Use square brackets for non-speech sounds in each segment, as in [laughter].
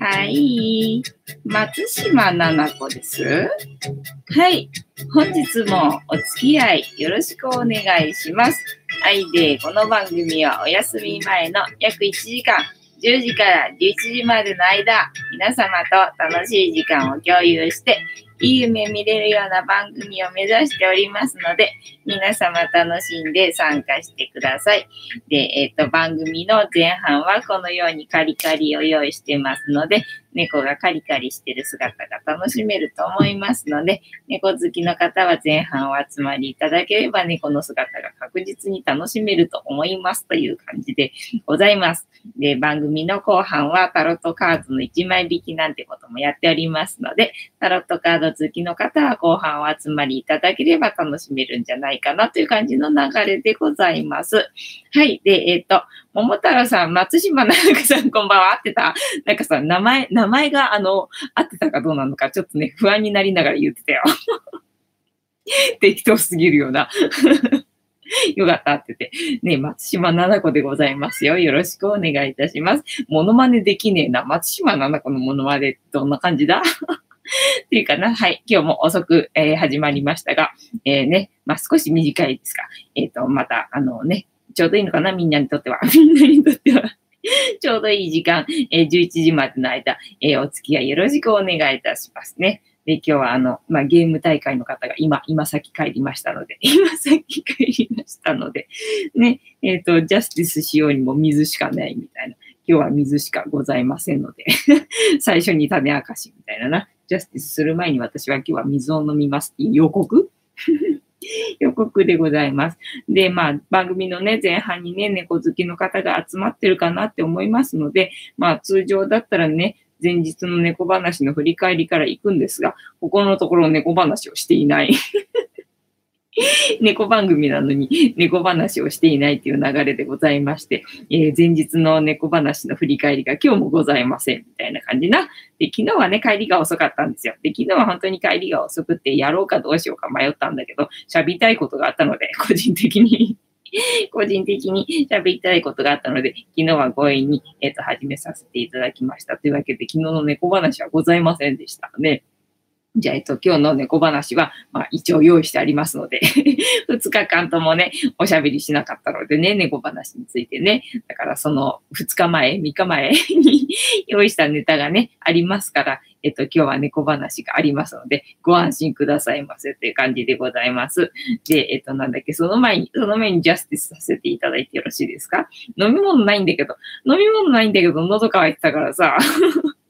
はい。松島奈々子です。はい。本日もお付き合いよろしくお願いします。はい。で、この番組はお休み前の約1時間、10時から11時までの間、皆様と楽しい時間を共有して、いい夢見れるような番組を目指しておりますので、皆様楽しんで参加してください。で、えっ、ー、と、番組の前半はこのようにカリカリを用意してますので、猫がカリカリしてる姿が楽しめると思いますので、猫好きの方は前半お集まりいただければ猫の姿が確実に楽しめると思いますという感じでございます。で、番組の後半はタロットカードの1枚引きなんてこともやっておりますので、タロットカード好きの方は後半お集まりいただければ楽しめるんじゃないかなという感じの流れでございます。はい。で、えっ、ー、と、桃太郎さん、松島奈々子さん、こんばんは。合ってた？なんかさ、名前、名前が、あの、合ってたかどうなのか、ちょっとね、不安になりながら言ってたよ。[laughs] 適当すぎるような。[laughs] よかったって言って。ね、松島奈々子でございますよ。よろしくお願いいたします。モノマネできねえな。松島奈々子のモノマネどんな感じだ？[laughs] っていうかな。はい。今日も遅く、えー、始まりましたが、えー、ね、まあ、少し短いですか。えっ、ー、と、また、あのね、ちょうどいいのかな？みんなにとっては。[laughs] みんなにとっては。ちょうどいい時間、えー、11時までの間、えー、お付き合いよろしくお願いいたしますね。で、今日はあの、まあ、ゲーム大会の方が今、今先帰りましたので、[laughs] 今先帰りましたので、ね、えっ、ー、と、ジャスティスしようにも水しかないみたいな。今日は水しかございませんので。[laughs] 最初に種明かしみたいなな。ジャスティスする前に私は今日は水を飲みますっていう予告。[laughs] 予告でございます。で、まあ、番組のね、前半にね、猫好きの方が集まってるかなって思いますので、まあ、通常だったらね、前日の猫話の振り返りから行くんですが、ここのところ猫話をしていない [laughs] [laughs] 猫番組なのに猫話をしていないという流れでございまして、えー、前日の猫話の振り返りが今日もございませんみたいな感じな。で、昨日はね、帰りが遅かったんですよ。で、昨日は本当に帰りが遅くってやろうかどうしようか迷ったんだけど、喋りたいことがあったので、個人的に [laughs] 個人的に喋りたいことがあったので、昨日は強引に、えっ、ー、と、始めさせていただきました。というわけで、昨日の猫話はございませんでしたね。じゃあ、えっと、今日の猫話は、まあ、一応用意してありますので [laughs] 2日間ともね、おしゃべりしなかったのでね、猫話についてね。だから、その2日前、3日前に [laughs] 用意したネタがね、ありますから、えっと、今日は猫話がありますので、ご安心くださいませっていう感じでございます。で、えっと、なんだっけ、その前に、その前にジャスティスさせていただいてよろしいですか？飲み物ないんだけど、飲み物ないんだけど、喉乾いてたからさ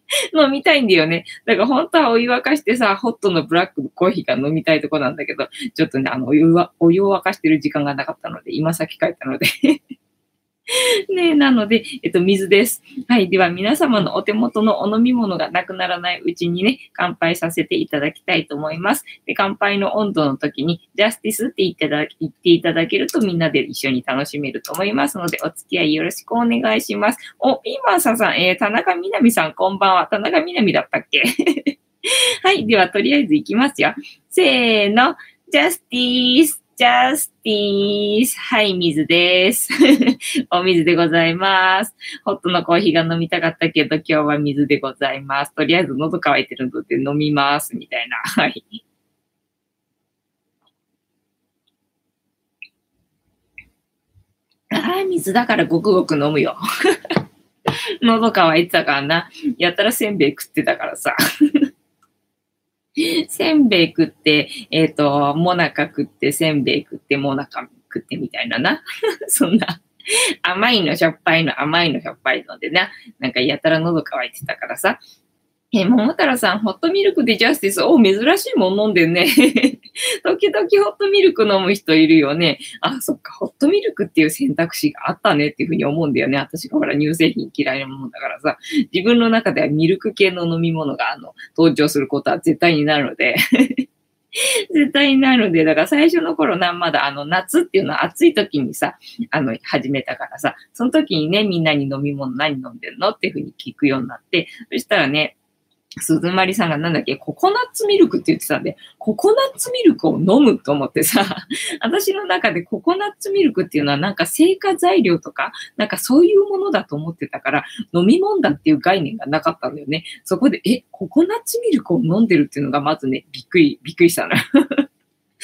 [laughs] 飲みたいんだよね。だから本当はお湯沸かしてさ、ホットのブラックのコーヒーが飲みたいとこなんだけど、ちょっとね、あの、お湯は、お湯を沸かしてる時間がなかったので、今先帰ったのでねなので、えっと、水です。はい。では、皆様のお手元のお飲み物がなくならないうちにね、乾杯させていただきたいと思います。で、乾杯の温度の時に、ジャスティスって言っていただ言っていただけるとみんなで一緒に楽しめると思いますので、お付き合いよろしくお願いします。お、ピーマンさんさん、えー、田中みなみさん、こんばんは。田中みなみだったっけ？[laughs] はい。では、とりあえずいきますよ。せーの、ジャスティス。ジャスティース。はい、水です。[laughs] お水でございます。ホットのコーヒーが飲みたかったけど、今日は水でございます。とりあえず喉乾いてるので飲みます。みたいな。はい。ああ、水だからごくごく飲むよ。[laughs] 喉乾いてたからな。やったらせんべい食ってたからさ。せんべい食って、えっ、ー、と、もなか食って、せんべい食って、もなか食ってみたいなな。[laughs] そんな、甘いのしょっぱいの甘いのしょっぱいのでな、なんかやたら喉乾いてたからさ、え桃太郎さん、ホットミルクでジャスティス。お、珍しいもん飲んでんね。[laughs] 時々ホットミルク飲む人いるよね。あ、そっか、ホットミルクっていう選択肢があったねっていうふうに思うんだよね。私がほら乳製品嫌いなもんだからさ、自分の中ではミルク系の飲み物があの登場することは絶対になるので [laughs] 絶対になるので、だから最初の頃な、まだあの夏っていうのは暑い時にさ、あの、始めたからさ、その時にね、みんなに飲み物何飲んでんの？っていうふうに聞くようになって、そしたらね、鈴まりさんがなんだっけ、ココナッツミルクって言ってたんで、ココナッツミルクを飲むと思ってさ、[laughs] 私の中でココナッツミルクっていうのはなんか成果材料とか、なんかそういうものだと思ってたから、飲み物だっていう概念がなかったんだよね。そこで、え、ココナッツミルクを飲んでるっていうのがまずね、びっくり、びっくりしたな。[laughs]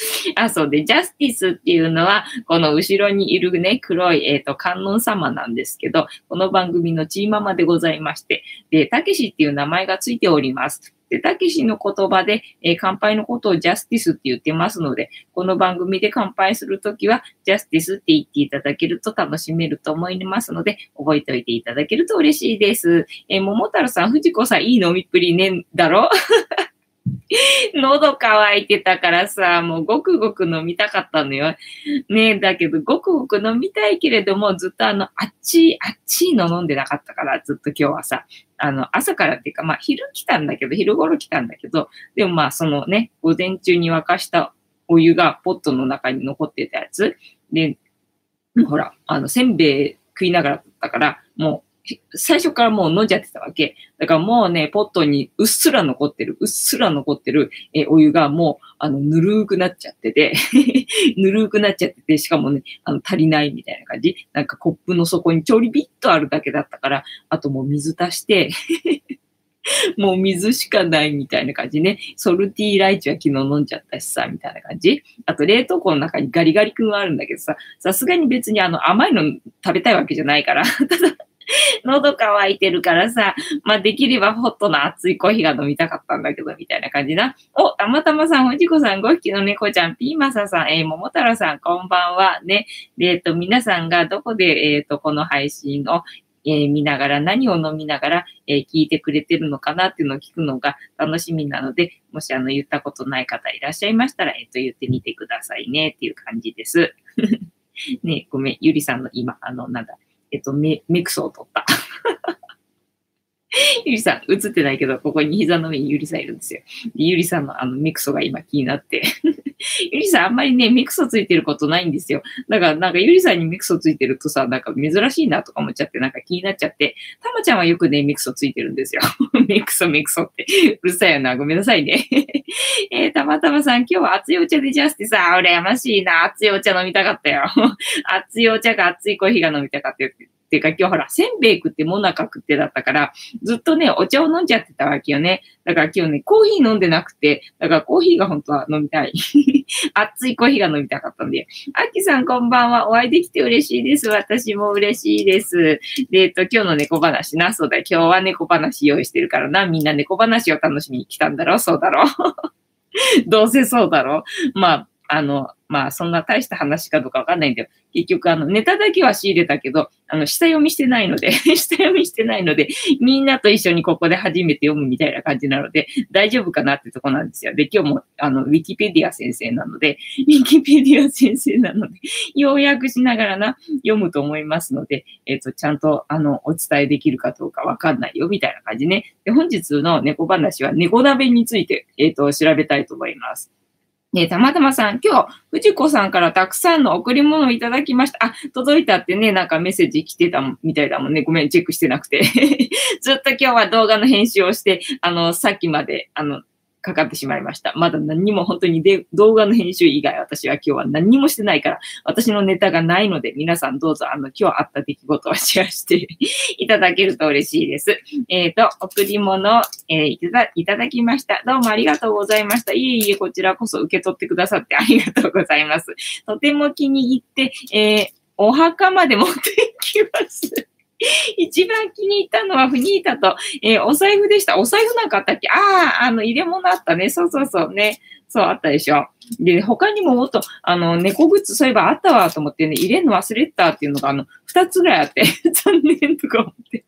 [laughs] あ、そうで、ジャスティスっていうのは、この後ろにいるね、黒い、えっ、ー、と、観音様なんですけど、この番組のチーママでございまして、で、たけしっていう名前がついております。で、たけしの言葉で、えー、乾杯のことをジャスティスって言ってますので、この番組で乾杯するときは、ジャスティスって言っていただけると楽しめると思いますので、覚えておいていただけると嬉しいです。えー、桃太郎さん、藤子さん、いい飲みっぷりね、だろ？[laughs] 喉乾いてたからさ、もうごくごく飲みたかったのよ。ねだけど、ごくごく飲みたいけれども、ずっとあの、あっち、あっちの飲んでなかったから、ずっと今日はさ、あの、朝からっていうか、まあ、昼来たんだけど、昼頃来たんだけど、でもまあ、そのね、午前中に沸かしたお湯がポットの中に残ってたやつ。で、ほら、あの、せんべい食いながらだったから、もう、最初からもう飲んじゃってたわけ。だからもうね、ポットにうっすら残ってる、うっすら残ってる、えお湯がもう、あの、ぬるーくなっちゃってて [laughs] ぬるーくなっちゃってて、しかもね、あの、足りないみたいな感じ。なんかコップの底にちょりびっとあるだけだったから、あともう水足して [laughs] もう水しかないみたいな感じね。ソルティーライチは昨日飲んじゃったしさ、みたいな感じ。あと冷凍庫の中にガリガリ君はあるんだけどさ、さすがに別にあの甘いの食べたいわけじゃないからただ [laughs] [laughs] 喉乾いてるからさ、まあ、できればホットな熱いコーヒーが飲みたかったんだけど、みたいな感じな。お、たまたまさん、おじこさん、5匹の猫ちゃん、ピーマサさん、えー、桃太郎さん、こんばんは。ね。で、えっと、皆さんがどこで、えっと、この配信を、えー、見ながら、何を飲みながら、えー、聞いてくれてるのかなっていうのを聞くのが楽しみなので、もしあの言ったことない方いらっしゃいましたら、えっ、と、言ってみてくださいねっていう感じです。[laughs] ねごめん、ゆりさんの今、あの、なんだ、えっと、ミミクスを取った。[laughs] ゆりさん、映ってないけど、ここに膝の上にゆりさんいるんですよ。ゆりさんのあのメクソが今気になって [laughs] ゆりさんあんまりね、メクソついてることないんですよ。だからなんかゆりさんにメクソついてるとさ、なんか珍しいなとか思っちゃって、なんか気になっちゃって、たまちゃんはよくね、メクソついてるんですよ。[laughs] メクソメクソって。うるさいよな。ごめんなさいね。えー、たまたまさん、今日は熱いお茶でジャスティさ、羨ましいな。熱いお茶飲みたかったよ。熱いお茶か熱いコーヒーが飲みたかったよって。ていうか今日ほら、せんべい食ってもなか食ってだったから、ずっとね、お茶を飲んじゃってたわけよね。だから今日ね、コーヒー飲んでなくて、だからコーヒーが本当は飲みたい。[laughs] 熱いコーヒーが飲みたかったんで。あきさんこんばんは。お会いできて嬉しいです。私も嬉しいです。で、えっと、今日の猫話な。そうだ、今日は猫話用意してるからな。みんな猫話を楽しみに来たんだろうそうだろう [laughs] どうせそうだろうまあ、あの、まあ、そんな大した話かどうかわかんないんだよ。結局、あの、ネタだけは仕入れたけど、あの、下読みしてないので [laughs] 下読みしてないので、みんなと一緒にここで初めて読むみたいな感じなので、大丈夫かなってとこなんですよ。で、今日も、あの、ウィキペディア先生なので、[laughs] ウィキペディア先生なので、要約しながらな、読むと思いますので、えっ、ー、と、ちゃんと、あの、お伝えできるかどうかわかんないよ、みたいな感じね。で、本日の猫話は猫鍋について、えっ、ー、と、調べたいと思います。ねたまたまさん、今日、藤子さんからたくさんの贈り物をいただきました。あ、届いたってね、なんかメッセージ来てたみたいだもんね。ごめん、チェックしてなくて。[laughs] ずっと今日は動画の編集をして、あの、さっきまで、あの、かかってしまいました。まだ何にも本当にで動画の編集以外私は今日は何もしてないから、私のネタがないので、皆さんどうぞあの今日あった出来事をシェアして [laughs] いただけると嬉しいです。えっ、ー、と、贈り物、えー、いただいただきました。どうもありがとうございました。いえいえ、こちらこそ受け取ってくださってありがとうございます。とても気に入って、えー、お墓まで持っていきます。[laughs] 一番気に入ったのはフニータと、えー、お財布でした。お財布なんかあったっけ？ああ、あの、入れ物あったね。そうそうそうね。そう、あったでしょ。で、他にももっと、あの、猫グッズ、そういえばあったわと思ってね、入れるの忘れてたっていうのが、あの、二つぐらいあって、[laughs] 残念とか思って。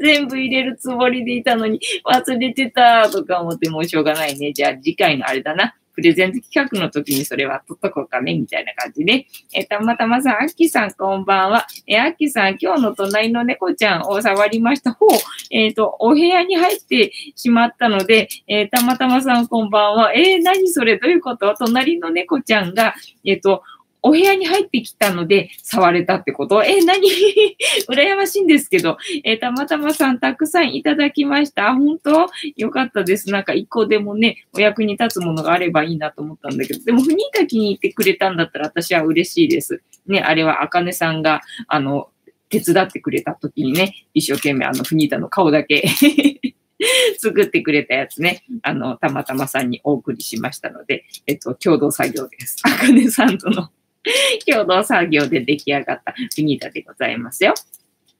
全部入れるつもりでいたのに忘れてたとか思ってもうしょうがないね。じゃあ次回のあれだな。プレゼント企画の時にそれは取っとこうかね、みたいな感じで。えー、たまたまさん、あきさんこんばんは。えー、あきさん、今日の隣の猫ちゃんを触りました。ほう、えっ、ー、と、お部屋に入ってしまったので、えー、たまたまさんこんばんは。えー、何それ？どういうこと？隣の猫ちゃんが、えっ、と、お部屋に入ってきたので触れたってこと？え、何？[laughs] 羨ましいんですけど、えー、たまたまさんたくさんいただきました。本当？よかったです。なんか一個でもね、お役に立つものがあればいいなと思ったんだけど、でも、ふにた気に入ってくれたんだったら私は嬉しいです。ね、あれはあかねさんが、あの、手伝ってくれた時にね、一生懸命あの、ふにたの顔だけ [laughs] 作ってくれたやつね、あの、たまたまさんにお送りしましたので、えっと、共同作業です。あかねさんとの [laughs] 共同作業で出来上がったフィニータでございますよ。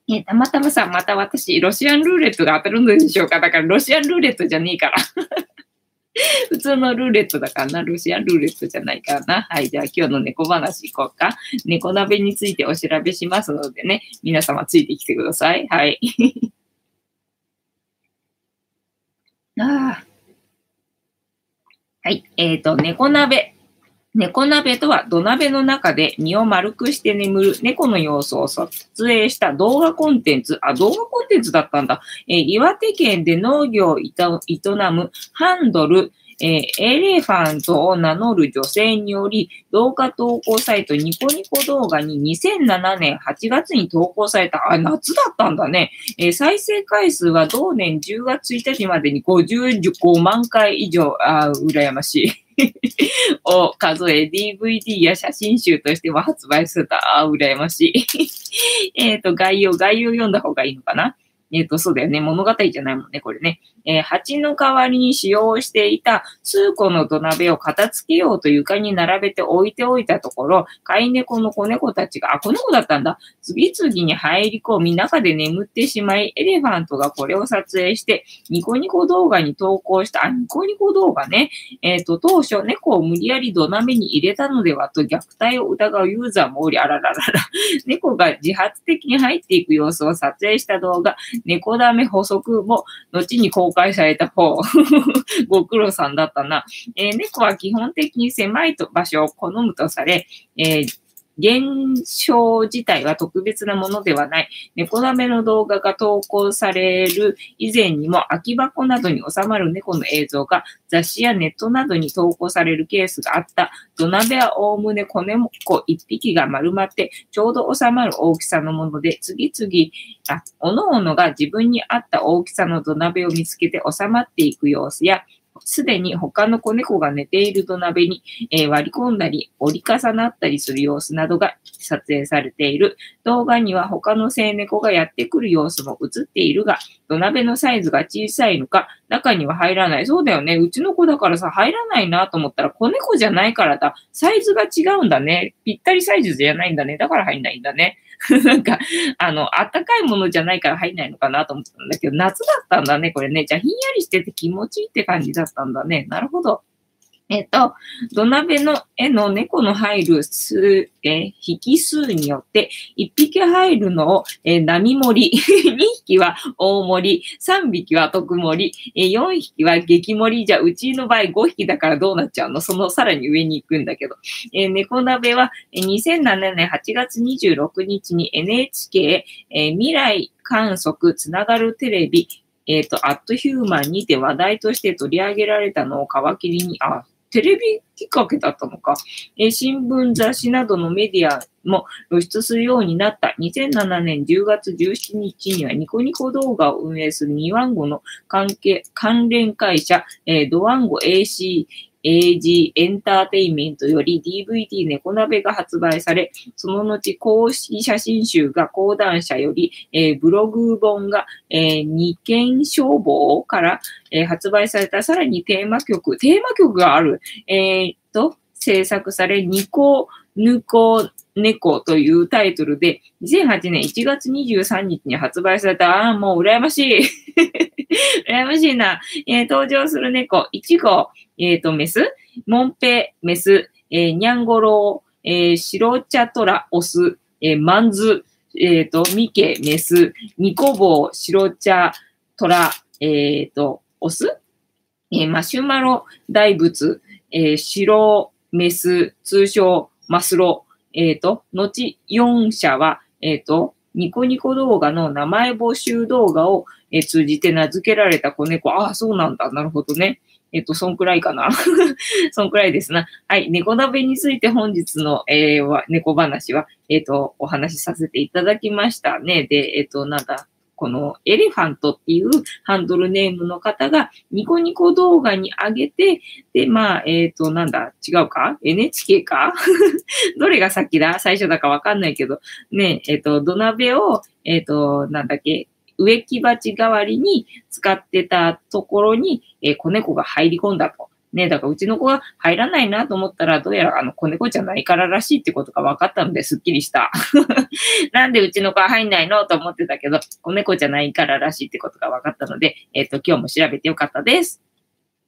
えたまたまさん、また私、ロシアンルーレットが当たるのでしょうかだから、ロシアンルーレットじゃねえから。[laughs] 普通のルーレットだからな。ロシアンルーレットじゃないからな。はい。じゃあ今日の猫話行こうか。猫鍋についてお調べしますのでね。皆様ついてきてください。はい。[laughs] ああ。はい。えっ、ー、と、猫鍋。猫鍋とは土鍋の中で身を丸くして眠る猫の様子を撮影した動画コンテンツ、あ、動画コンテンツだったんだ。えー、岩手県で農業を営むハンドル、えー、エレファントを名乗る女性により、動画投稿サイトニコニコ動画に2007年8月に投稿された、あ、夏だったんだね。えー、再生回数は同年10月1日までに55万回以上、あ、羨ましい。[laughs] を数え、DVD や写真集としても発売すると、ああ、羨ましい。[laughs] えっと、概要、概要読んだ方がいいのかな？えっ、ー、と、そうだよね。物語じゃないもんね、これね。えー、蜂の代わりに使用していた数個の土鍋を片付けようと床に並べて置いておいたところ、飼い猫の子猫たちが、あ、子猫だったんだ。次々に入り込み、中で眠ってしまい、エレファントがこれを撮影して、ニコニコ動画に投稿した、あ、ニコニコ動画ね。えっ、ー、と、当初、猫を無理やり土鍋に入れたのではと虐待を疑うユーザーもおり、あらららら。猫が自発的に入っていく様子を撮影した動画、猫ダメ補足も、後に公開された方、[laughs] ご苦労さんだったな。えー、猫は基本的に狭い場所を好むとされ、えー現象自体は特別なものではない。猫ダメの動画が投稿される以前にも空き箱などに収まる猫の映像が雑誌やネットなどに投稿されるケースがあった。土鍋はおおむね子猫一匹が丸まってちょうど収まる大きさのもので、次々、あ、おのおのが自分に合った大きさの土鍋を見つけて収まっていく様子や、すでに他の子猫が寝ている土鍋に、えー、割り込んだり、折り重なったりする様子などが撮影されている。動画には他の生猫がやってくる様子も映っているが、土鍋のサイズが小さいのか、中には入らない。そうだよね。うちの子だからさ、入らないなと思ったら、子猫じゃないからだ。サイズが違うんだね。ぴったりサイズじゃないんだね。だから入んないんだね。[laughs] なんか、あの、あったかいものじゃないから入んないのかなと思ったんだけど、夏だったんだね、これね。じゃあ、ひんやりしてて気持ちいいって感じだったんだね。なるほど。えっ、と、土鍋の絵の猫の入る数、え引数によって、1匹入るのを、えー、波盛り、[laughs] 2匹は大盛り、3匹は特盛り、えー、4匹は激盛り。じゃ、うちの場合5匹だからどうなっちゃうの？そのさらに上に行くんだけど。え、猫鍋は、2007年8月26日に NHK、え、未来観測つながるテレビ、えっ、ー、と、アットヒューマンにて話題として取り上げられたのを皮切りに、あ、テレビきっかけだったのか、えー、新聞、雑誌などのメディアも露出するようになった。2007年10月17日にはニコニコ動画を運営するニワンゴの関係、関連会社、えー、ドワンゴ AC AG エンターテイメントより DVD 猫鍋が発売され、その後公式写真集が講談社より、えー、ブログ本が、えー、二軒消防から、えー、発売された、さらにテーマ曲、テーマ曲がある、えー、と、制作され、ニコ、ヌコ、猫というタイトルで、2008年1月23日に発売された、ああ、もう羨ましい。[laughs] 羨ましいな。えー、登場する猫、1号、えっ、ー、と、メス、モンペ、メス、えー、ニャンゴロウ、えー、白茶トラ、オス、えー、マンズ、えっ、ー、と、ミケ、メス、ニコボウ、白茶トラ、えっ、ー、と、オス、えー、マシュマロ大仏、えー、白メス、通称マスロ、えっ、ー、と、後4社は、えっ、ー、と、ニコニコ動画の名前募集動画を、えー、通じて名付けられた子猫。ああ、そうなんだ。なるほどね。えっ、と、そんくらいかな。[laughs] そんくらいですな。はい。猫鍋について本日の、えー、猫話は、えっ、と、お話しさせていただきましたね。で、えっ、と、なんだ、このエレファントっていうハンドルネームの方がニコニコ動画に上げて、で、まあ、えっ、ー、と、なんだ、違うか ?NHK か？[laughs] どれが先だ？最初だかわかんないけど、ね、えっ、ー、と、土鍋を、えっ、ー、と、なんだっけ？植木鉢代わりに使ってたところに、え子猫が入り込んだと。ね、だからうちの子が入らないなと思ったら、どうやらあの子猫じゃないかららしいってことが分かったのですっきりした。[laughs] なんでうちの子は入んないのと思ってたけど、子猫じゃないかららしいってことが分かったので、えっ、ー、と、今日も調べてよかったです。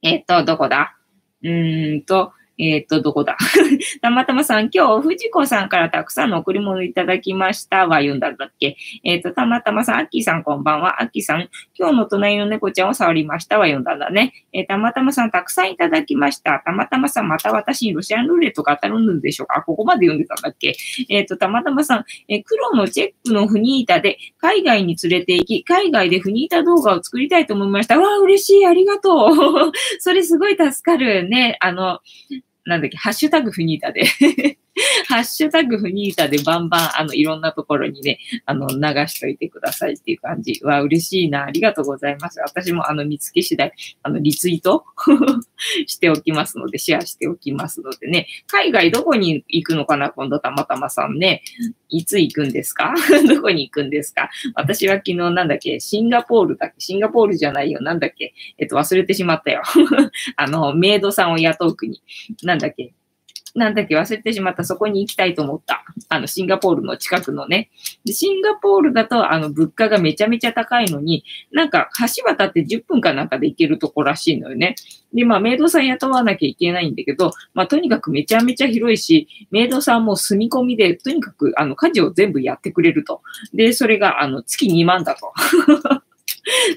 えっ、ー、と、どこだ？うーんと、えっ、と、どこだ？[laughs] たまたまさん、今日、藤子さんからたくさんの贈り物いただきましたは読んだんだっけ？えっ、と、たまたまさん、アッキーさんこんばんは。アッキーさん、今日の隣の猫ちゃんを触りましたは読んだんだね。えー、たまたまさん、たくさんいただきました。たまたまさん、また私にロシアンルーレットが当たるんでしょうか？ここまで読んでたんだっけ？えっ、と、たまたまさん、え黒のチェックのフニータで海外に連れて行き、海外でフニータ動画を作りたいと思いました。わあ、嬉しい。ありがとう。[laughs] それすごい助かるね。あの、なんだっけ、ハッシュタグフニータで。[laughs] ハッシュタグフニータでバンバン、あの、いろんなところにね、あの、流しといてくださいっていう感じ。わ、嬉しいな。ありがとうございます。私もあの、見つけ次第、あの、リツイート [laughs] しておきますので、シェアしておきますのでね。海外どこに行くのかな今度たまたまさんね。いつ行くんですか？[laughs] どこに行くんですか？私は昨日なんだっけ？シンガポールだっけ？シンガポールじゃないよ。なんだっけ？えっと、忘れてしまったよ。あの、メイドさんを雇う国。なんだっけ？なんだっけ忘れてしまった。そこに行きたいと思った。あの、シンガポールの近くのね。で、シンガポールだと、あの、物価がめちゃめちゃ高いのに、なんか、橋渡って10分かなんかで行けるとこらしいのよね。で、まあ、メイドさん雇わなきゃいけないんだけど、まあ、とにかくめちゃめちゃ広いし、メイドさんも住み込みで、とにかく、あの、家事を全部やってくれると。で、それが、あの、月2万だと。[laughs]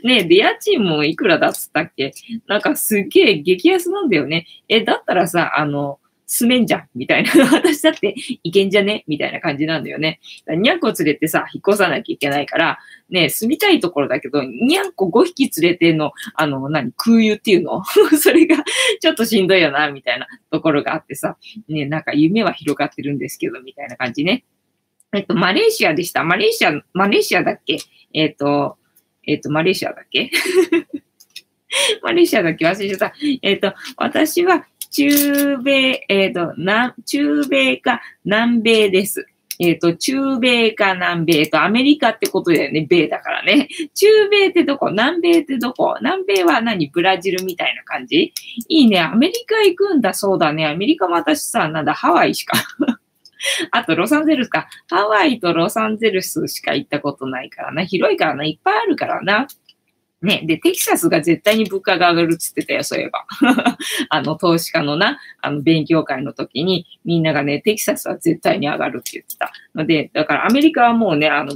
ねえ、で、家賃もいくらだっつったっけ？なんかすっげえ激安なんだよね。え、だったらさ、あの、住めんじゃんみたいな。[laughs] 私だっていけんじゃね？みたいな感じなんだよね。にゃんこ連れてさ、引っ越さなきゃいけないから、ね、住みたいところだけど、にゃんこ5匹連れての、あの、何、空輸っていうの？[laughs] それがちょっとしんどいよな、みたいなところがあってさ、ね、なんか夢は広がってるんですけど、みたいな感じね。えっと、マレーシアでした。マレーシア、マレーシアだっけ？えっと、えっと、マレーシアだっけ？[laughs] マレーシアだっけ？忘れちゃった。えっと、私は中米、えっ、ー、と、南、中米か南米です。えっ、ー、と、中米か南米とアメリカってことだよね。米だからね。中米ってどこ？南米ってどこ？南米は何？ブラジルみたいな感じ？いいね。アメリカ行くんだ。そうだね。アメリカも私さ、なんだ、ハワイしか [laughs] あと、ロサンゼルスか。ハワイとロサンゼルスしか行ったことないからな。広いからな。いっぱいあるからな。ね、で、テキサスが絶対に物価が上がるっつってたよ、そういえば。[laughs] あの、投資家のな、あの、勉強会の時に、みんながね、テキサスは絶対に上がるって言ってた。ので、だからアメリカはもうね、あの、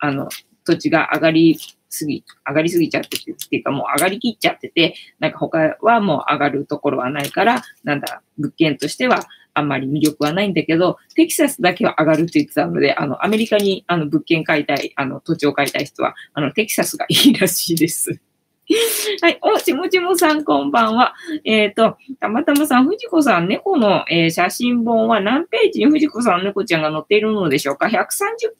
あの、土地が上がりすぎ、上がりすぎちゃってて、っていうかもう上がりきっちゃってて、なんか他はもう上がるところはないから、なんだ、物件としてはあんまり魅力はないんだけど、テキサスだけは上がるって言ってたので、あの、アメリカにあの物件買いたい、あの、土地を買いたい人は、あの、テキサスがいいらしいです。[laughs] はい。お、ちもちもさん、こんばんは。えっ、ー、と、たまたまさん、藤子さん、猫の、えー、写真本は何ページに藤子さん、猫ちゃんが載っているのでしょうか ?130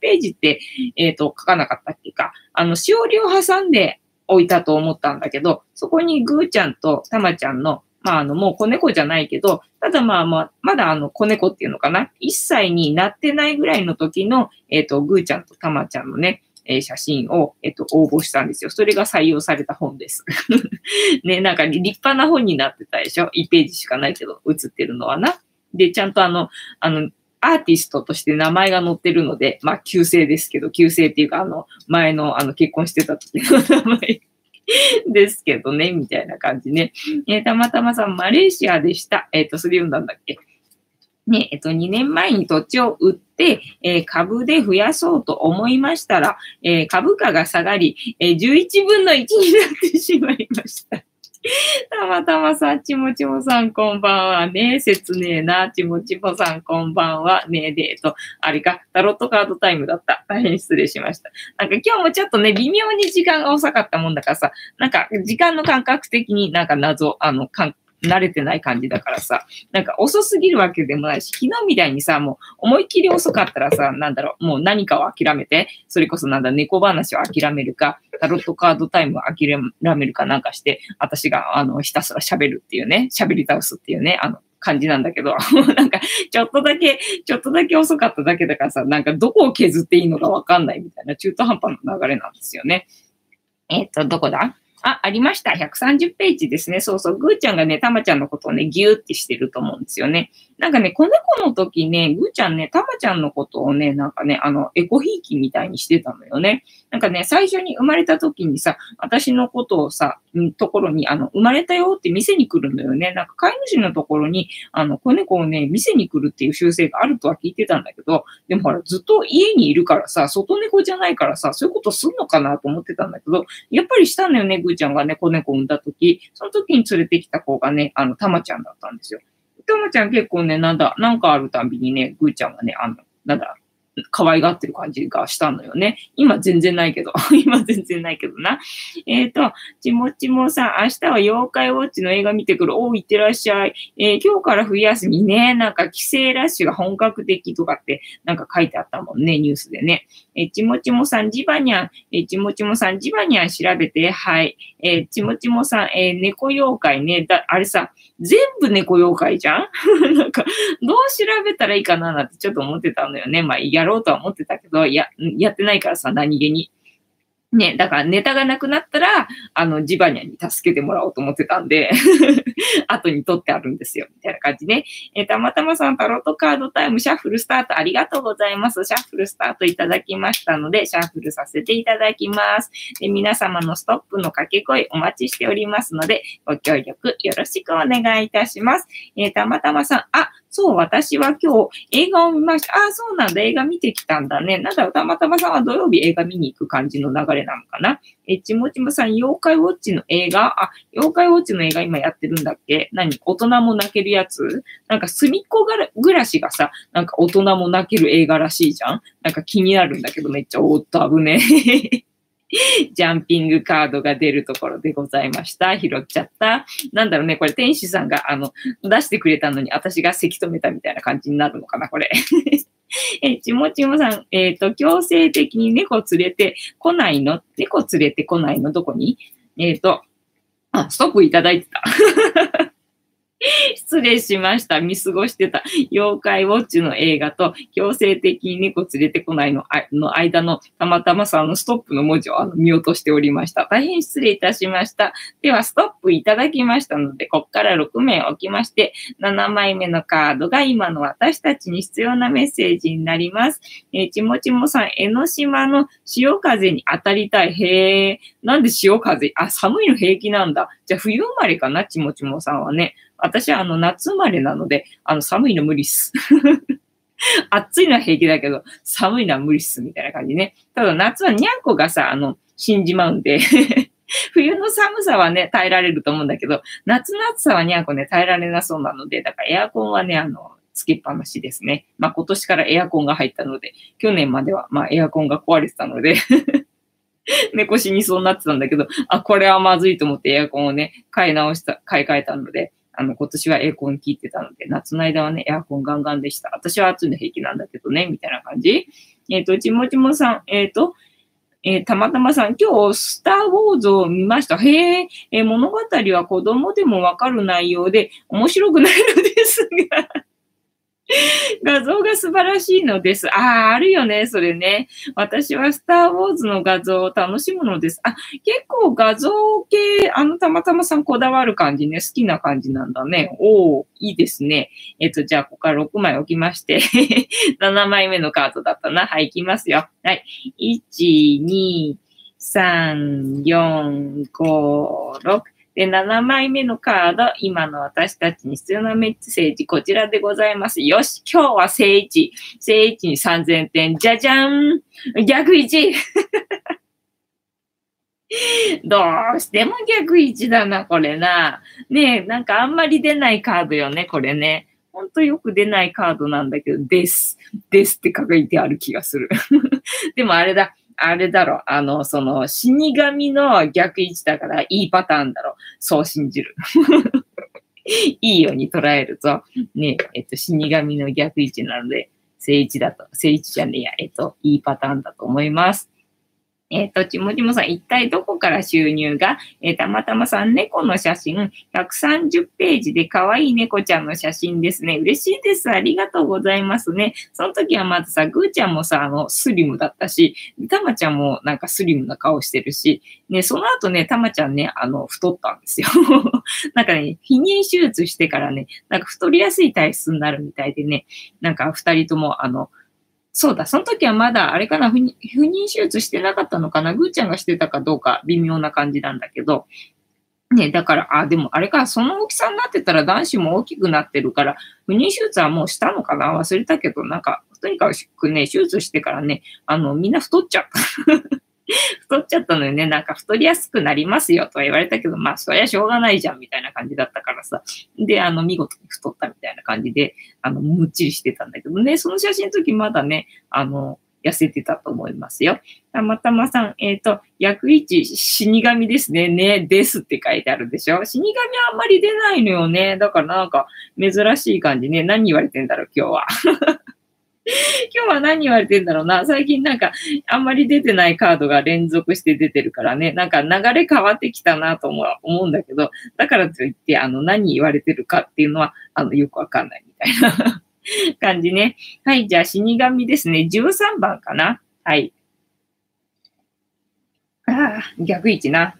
ページって、えっ、ー、と、書かなかったっけか？あの、しおりを挟んで置いたと思ったんだけど、そこにぐーちゃんとたまちゃんのまあ、あの、もう子猫じゃないけど、ただまあまあ、まだあの、子猫っていうのかな ?1 歳になってないぐらいの時の、えっ、ー、と、ぐーちゃんとたまちゃんのね、えー、写真を、えっ、ー、と、応募したんですよ。それが採用された本です。[laughs] ね、なんか立派な本になってたでしょ ?1 ページしかないけど、写ってるのはな。で、ちゃんとあの、あの、アーティストとして名前が載ってるので、まあ、旧姓ですけど、旧姓っていうか、あの、前の、あの、結婚してた時の名前 [laughs] ですけどね、みたいな感じね。えー、たまたまさん、マレーシアでした。えっ、ー、と、それ読んだんだっけ？ね、えっと、2年前に土地を売って、えー、株で増やそうと思いましたら、えー、株価が下がり、えー、11分の1になってしまいました。[laughs] たまたまさん、ちもちもさん、こんばんはね。説ねえな。ちもちもさん、こんばんはね。デート、あれか、タロットカードタイムだった。大変失礼しました。なんか今日もちょっとね、微妙に時間が遅かったもんだからさ、なんか時間の感覚的になんか謎、あの、感慣れてない感じだからさ、なんか遅すぎるわけでもないし、昨日みたいにさ、もう思いっきり遅かったらさ、なんだろう、もう何かを諦めて、それこそなんだ、猫話を諦めるか、タロットカードタイムを諦めるかなんかして、私が、あの、ひたすら喋るっていうね、喋り倒すっていうね、あの、感じなんだけど、[laughs] なんか、ちょっとだけ、ちょっとだけ遅かっただけだからさ、なんかどこを削っていいのかわかんないみたいな中途半端な流れなんですよね。えっ、と、どこだ？あ、ありました。130ページですね。そうそう。ぐーちゃんがね、たまちゃんのことをね、ぎゅーってしてると思うんですよね。なんかね、子猫の時ね、ぐーちゃんね、たまちゃんのことをね、なんかね、あの、エコひいきみたいにしてたのよね。なんかね、最初に生まれた時にさ、私のことをさ、ところに、あの、生まれたよって店に来るのよね。なんか飼い主のところに、あの、子猫をね、店に来るっていう習性があるとは聞いてたんだけど、でもほら、ずっと家にいるからさ、外猫じゃないからさ、そういうことすんのかなと思ってたんだけど、やっぱりしたのよね、ぐーちゃんがね、子猫を産んだ時、その時に連れてきた子がね、あの、たまちゃんだったんですよ。たまちゃん結構ね、なんだ、なんかあるたびにね、ぐーちゃんがね、あの、なんだ、可愛がってる感じがしたのよね。今全然ないけど。[laughs] 今全然ないけどな。えっ、ー、と、ちもちもさん、明日は妖怪ウォッチの映画見てくる。おう、いってらっしゃい。えー、今日から冬休みね。なんか帰省ラッシュが本格的とかってなんか書いてあったもんね、ニュースでね。えー、ちもちもさん、ジバニャン。え、ちもちもさん、ジバニャン調べて。はい。え、ちもちもさん、え、猫妖怪ね。だ、あれさ、全部猫妖怪じゃん？[laughs] なんか、どう調べたらいいかななんてちょっと思ってたのよね。まあ、いやろうとは思ってたけど、や、やってないからさ、何気に。ね、だからネタがなくなったら、あの、ジバニャに助けてもらおうと思ってたんで [laughs] 後に取ってあるんですよ、みたいな感じね。えー、たまたまさん、タロットカードタイム、シャッフルスタートありがとうございます。シャッフルスタートいただきましたので、シャッフルさせていただきます。で皆様のストップの掛け声お待ちしておりますので、ご協力よろしくお願いいたします。えー、たまたまさん、あ、そう、私は今日映画を見ました。ああ、そうなんだ、映画見てきたんだね。なんだろう、たまたまさんは土曜日映画見に行く感じの流れなのかな。え、ちもちもさん、妖怪ウォッチの映画？あ、妖怪ウォッチの映画今やってるんだっけ？何？大人も泣けるやつ？なんか、すみっこ暮らしがさ、なんか大人も泣ける映画らしいじゃん？なんか気になるんだけど、めっちゃおっと危ねえ。[laughs] ジャンピングカードが出るところでございました。拾っちゃった。なんだろうね、これ天使さんがあの出してくれたのに私がせき止めたみたいな感じになるのかな、これ。[laughs] え、ちもちもさん、えっ、ー、と、強制的に猫連れてこないの？猫連れてこないの？どこに？えっ、ー、と、あ、ストップいただいてた。[laughs] 失礼しました。見過ごしてた。妖怪ウォッチの映画と強制的に猫連れてこないのの間のたまたまさんのストップの文字をあの見落としておりました。大変失礼いたしました。では、ストップいただきましたので、こっから6名置きまして、7枚目のカードが今の私たちに必要なメッセージになります。えー、ちもちもさん、江ノ島の潮風に当たりたい。へえ、なんで潮風？あ、寒いの平気なんだ。じゃあ冬生まれかな、ちもちもさんはね。私はあの夏生まれなので、あの寒いの無理っす。[laughs] 暑いのは平気だけど、寒いのは無理っす、みたいな感じね。ただ夏はにゃんこがさ、あの、死んじまうんで [laughs] 冬の寒さはね、耐えられると思うんだけど、夏の暑さはにゃんこね、耐えられなそうなので、だからエアコンはね、あの、つけっぱなしですね。まあ今年からエアコンが入ったので、去年まではまあエアコンが壊れてたので [laughs] 猫死にそうになってたんだけど、あ、これはまずいと思ってエアコンをね、買い直した、買い替えたので、あの、今年はエアコン効いてたので、夏の間はね、エアコンガンガンでした。私は暑いの平気なんだけどね、みたいな感じ。えっ、ー、と、ちもちもさん、えっ、ー、と、えー、たまたまさん、今日、スター・ウォーズを見ました。へえ、ー、物語は子供でもわかる内容で面白くないのですが [laughs] 画像が素晴らしいのです。ああ、あるよね、それね。私はスター・ウォーズの画像を楽しむのです。あ、結構画像系、あの、たまたまさんこだわる感じね、好きな感じなんだね。おおいいですね。えっと、じゃあ、ここから6枚置きまして [laughs] 7枚目のカードだったな。はい、いきますよ。はい。1、2、3、4、5、6。で、7枚目のカード、今の私たちに必要なメッセージ、こちらでございます。よし、今日は正位置。正位置に3000点。じゃじゃん逆位置 [laughs] どうしても逆位置だな、これな。ねえ、なんかあんまり出ないカードよね、これね。ほんとよく出ないカードなんだけど、です。ですって書いてある気がする。[laughs] でもあれだ。あれだろ。あの、その、死神の逆位置だからいいパターンだろ。そう信じる。[laughs] いいように捉えると、ね、えっと、死神の逆位置なので、正位置だと、正位置じゃねえや、えっと、いいパターンだと思います。えっ、ー、と、ちもちもさん、一体どこから収入が？えー、たまたまさん、猫の写真、130ページで可愛い猫ちゃんの写真ですね。嬉しいです。ありがとうございますね。その時はまずさ、ぐーちゃんもさ、あの、スリムだったし、たまちゃんもなんかスリムな顔してるし、ね、その後ね、たまちゃんね、あの、太ったんですよ。[laughs] なんかね、避妊手術してからね、なんか太りやすい体質になるみたいでね、なんか二人とも、あの、そうだ、その時はまだ、あれかな不妊、手術してなかったのかなぐーちゃんがしてたかどうか微妙な感じなんだけど、ね、だから、あ、でもあれか、その大きさになってたら男子も大きくなってるから、不妊手術はもうしたのかな忘れたけど、なんか、とにかくね、手術してからね、あの、みんな太っちゃう。太っちゃったのよね。なんか太りやすくなりますよとは言われたけど、まあそりゃしょうがないじゃんみたいな感じだったからさ。で、あの見事に太ったみたいな感じで、あの、むっちりしてたんだけどね、その写真の時まだね、あの、痩せてたと思いますよ。たまたまさん、えっ、ー、と、役位死神ですね。ね、ですって書いてあるでしょ死神はあんまり出ないのよね。だからなんか珍しい感じね。何言われてんだろう、今日は。[laughs] 今日は何言われてんだろうな。最近なんか、あんまり出てないカードが連続して出てるからね。なんか流れ変わってきたなと思うんだけど、だからといって、あの、何言われてるかっていうのは、あの、よくわかんないみたいな [laughs] 感じね。はい、じゃあ死神ですね。13番かな。はい。ああ、逆位置な。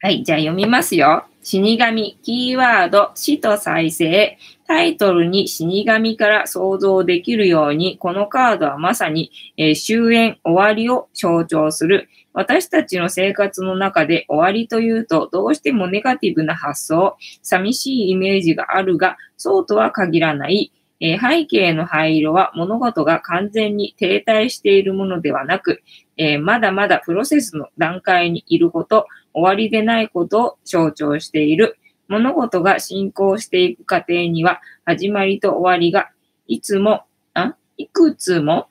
はい、じゃあ読みますよ。死神、キーワード、死と再生。タイトルに死神から想像できるように、このカードはまさに、えー、終焉、終わりを象徴する。私たちの生活の中で終わりというと、どうしてもネガティブな発想、寂しいイメージがあるが、そうとは限らない。えー、背景の灰色は物事が完全に停滞しているものではなく、えー、まだまだプロセスの段階にいること、終わりでないことを象徴している。物事が進行していく過程には、始まりと終わりが、いつも、あいくつも、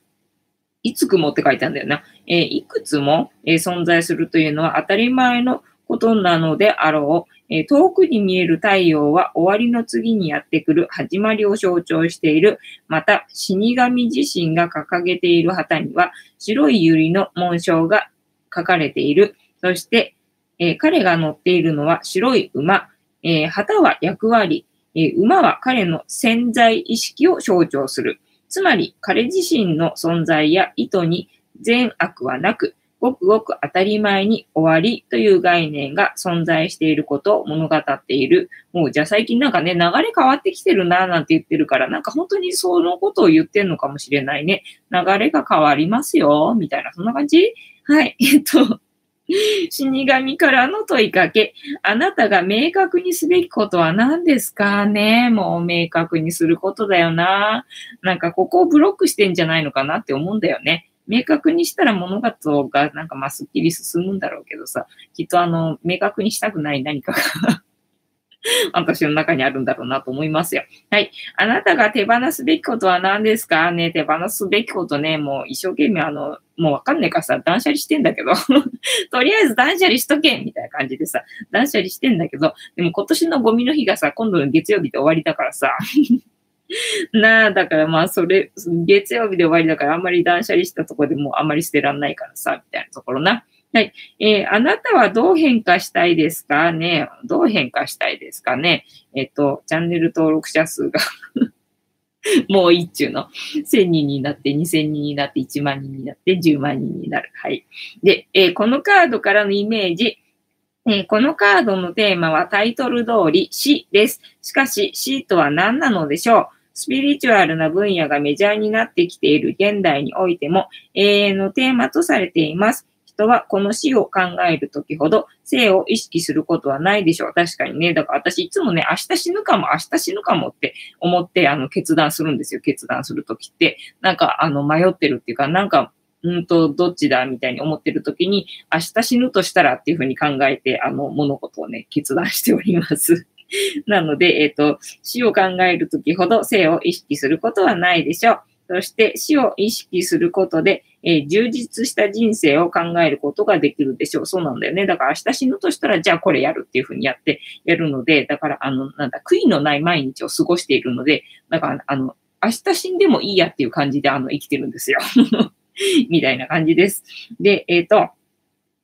いつくもって書いてあるんだよな。えー、いくつも、え、存在するというのは当たり前のことなのであろう。え、遠くに見える太陽は終わりの次にやってくる始まりを象徴している。また、死神自身が掲げている旗には白い百合の紋章が書かれている。そして、え、彼が乗っているのは白い馬。え、旗は役割。え、馬は彼の潜在意識を象徴する。つまり、彼自身の存在や意図に善悪はなく、ごくごく当たり前に終わりという概念が存在していることを物語っている。もうじゃあ最近なんかね、流れ変わってきてるななんて言ってるから、なんか本当にそのことを言ってんのかもしれないね。流れが変わりますよ、みたいな、そんな感じ？はい。[laughs] えっと、死神からの問いかけ。あなたが明確にすべきことは何ですかね？もう明確にすることだよな。なんかここをブロックしてんじゃないのかなって思うんだよね。明確にしたら物事がなんかまあすっきり進むんだろうけどさ、きっとあの、明確にしたくない何かが [laughs] 私の中にあるんだろうなと思いますよ。はい。あなたが手放すべきことは何ですか？ね手放すべきことね、もう一生懸命あの、もうわかんないからさ、断捨離してんだけど。[laughs] とりあえず断捨離しとけみたいな感じでさ、断捨離してんだけど、でも今年のゴミの日がさ、今度の月曜日で終わりだからさ。[laughs] なあ、だからまあ、それ、月曜日で終わりだから、あんまり断捨離したとこでもあんまり捨てらんないからさ、みたいなところな。はい。えー、あなたはどう変化したいですかね？どう変化したいですかね？えっ、と、チャンネル登録者数が [laughs] もう一中の1000人になって、2000人になって、1万人になって、10万人になる。はい。で、えー、このカードからのイメージ、えー、このカードのテーマはタイトル通り死です。しかし死とは何なのでしょう？スピリチュアルな分野がメジャーになってきている現代においても永遠のテーマとされています。人はこの死を考えるときほど生を意識することはないでしょう。確かにね。だから私いつもね、明日死ぬかも、明日死ぬかもって思って、あの、決断するんですよ。決断するときって。なんか、あの、迷ってるっていうか、なんか、うんと、どっちだみたいに思ってる時に、明日死ぬとしたらっていうふうに考えて、あの、物事をね、決断しております。[laughs] なので、えっ、ー、と、死を考えるときほど生を意識することはないでしょう。そして死を意識することで、えー、充実した人生を考えることができるでしょう。そうなんだよね。だから明日死ぬとしたら、じゃあこれやるっていうふうにやってやるので、だから、あの、なんだ、悔いのない毎日を過ごしているので、だから、あの、明日死んでもいいやっていう感じで、あの、生きてるんですよ。[laughs] みたいな感じです。で、えっ、ー、と、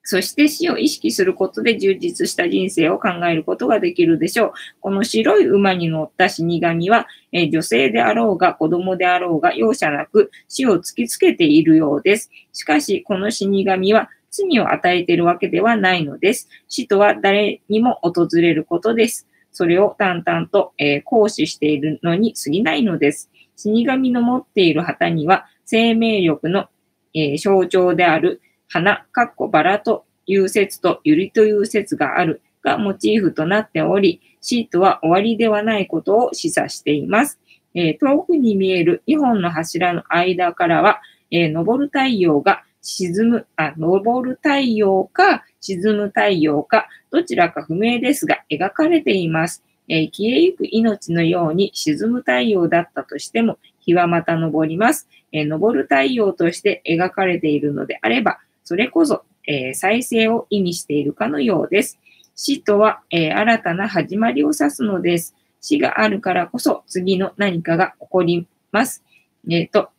そして死を意識することで充実した人生を考えることができるでしょう。この白い馬に乗った死神は、え女性であろうが子供であろうが容赦なく死を突きつけているようです。しかし、この死神は罪を与えているわけではないのです。死とは誰にも訪れることです。それを淡々と、え、行使しているのに過ぎないのです。死神の持っている旗には生命力の、え、象徴である花、かっこバラという説とゆりという説があるがモチーフとなっており、シートは終わりではないことを示唆しています。えー、遠くに見える2本の柱の間からは、えー、昇る太陽が沈む、あ、昇る太陽か沈む太陽か、どちらか不明ですが描かれています。えー、消えゆく命のように沈む太陽だったとしても、日はまた昇ります。えー、昇る太陽として描かれているのであれば、それこそ、えー、再生を意味しているかのようです。死とは、えー、新たな始まりを指すのです。死があるからこそ次の何かが起こります。えっ、ー、と、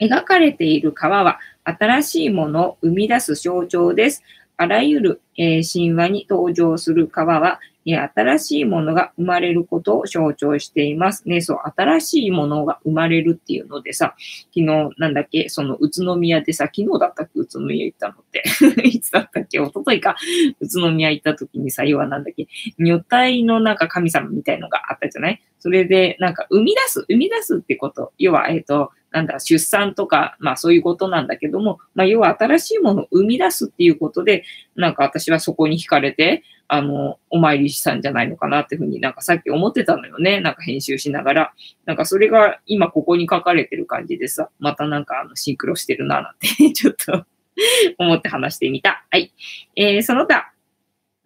描かれている川は新しいものを生み出す象徴です。あらゆる、え、神話に登場する川は新しいものが生まれることを象徴していますね。そう、新しいものが生まれるっていうのでさ、昨日なんだっけ、その宇都宮でさ、昨日だったっけ、宇都宮行ったのって。[laughs] いつだったっけ、一昨日か。宇都宮行った時にさ、要はなんだっけ、女体のなんか神様みたいのがあったじゃない？それで、なんか生み出す、生み出すってこと。要は、えっ、ー、と、なんだ、出産とか、まあそういうことなんだけども、まあ要は新しいものを生み出すっていうことで、なんか私はそこに惹かれて、あの、お参りしたんじゃないのかなっていうふうになんかさっき思ってたのよね。なんか編集しながら。なんかそれが今ここに書かれてる感じでさ、またなんかあのシンクロしてるななんて [laughs] ちょっと [laughs] 思って話してみた。はい。えー、その他、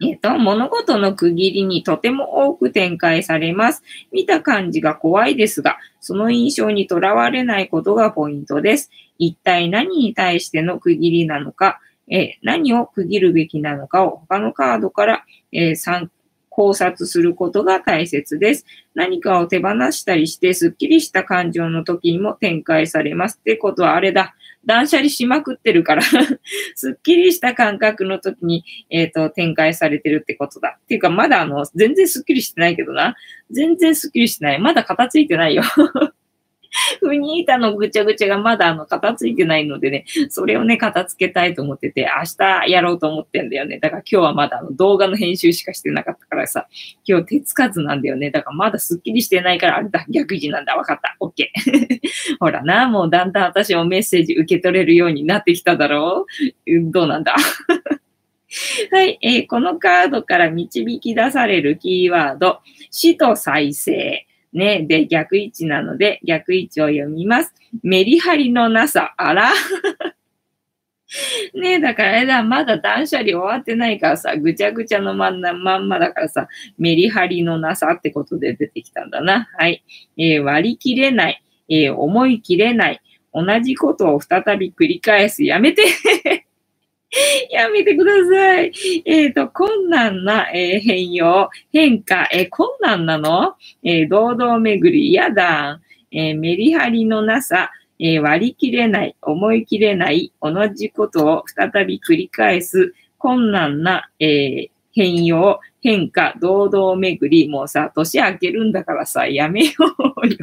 えっ、と、物事の区切りにとても多く展開されます。見た感じが怖いですが、その印象にとらわれないことがポイントです。一体何に対しての区切りなのか、え何を区切るべきなのかを他のカードから、え参考察することが大切です。何かを手放したりして、すっきりした感情の時にも展開されます。ってことはあれだ。断捨離しまくってるから [laughs] すっきりした感覚の時に、えっ、ー、と、展開されてるってことだ。っていうか、まだあの、全然すっきりしてないけどな。全然すっきりしてない。まだ片付いてないよ [laughs] フニータのぐちゃぐちゃがまだあの、片付いてないのでね、それをね、片付けたいと思ってて、明日やろうと思ってんだよね。だから今日はまだあの、動画の編集しかしてなかったからさ、今日手つかずなんだよね。だからまだスッキリしてないから、あれだ、逆位なんだ。わかった。オッケー。[laughs] ほらな、もうだんだん私もメッセージ受け取れるようになってきただろうどうなんだ？[laughs] はい、えー、このカードから導き出されるキーワード、死と再生。ね。で、逆位置なので、逆位置を読みます。メリハリのなさ。あら [laughs] ねえだからあれだ、まだ断捨離終わってないからさ、ぐちゃぐちゃのまんまんまだからさ、メリハリのなさってことで出てきたんだな。はい。えー、割り切れない。えー、思い切れない。同じことを再び繰り返す。やめて [laughs] やめてください。えっ、ー、と、困難な、えー、変容、変化、えー、困難なの？え、堂々巡り、嫌だ。え、メリハリのなさ、え、割り切れない、思い切れない、同じことを再び繰り返す、困難な、え、変容、変化、堂々巡り、もうさ、年明けるんだからさ、やめようよ。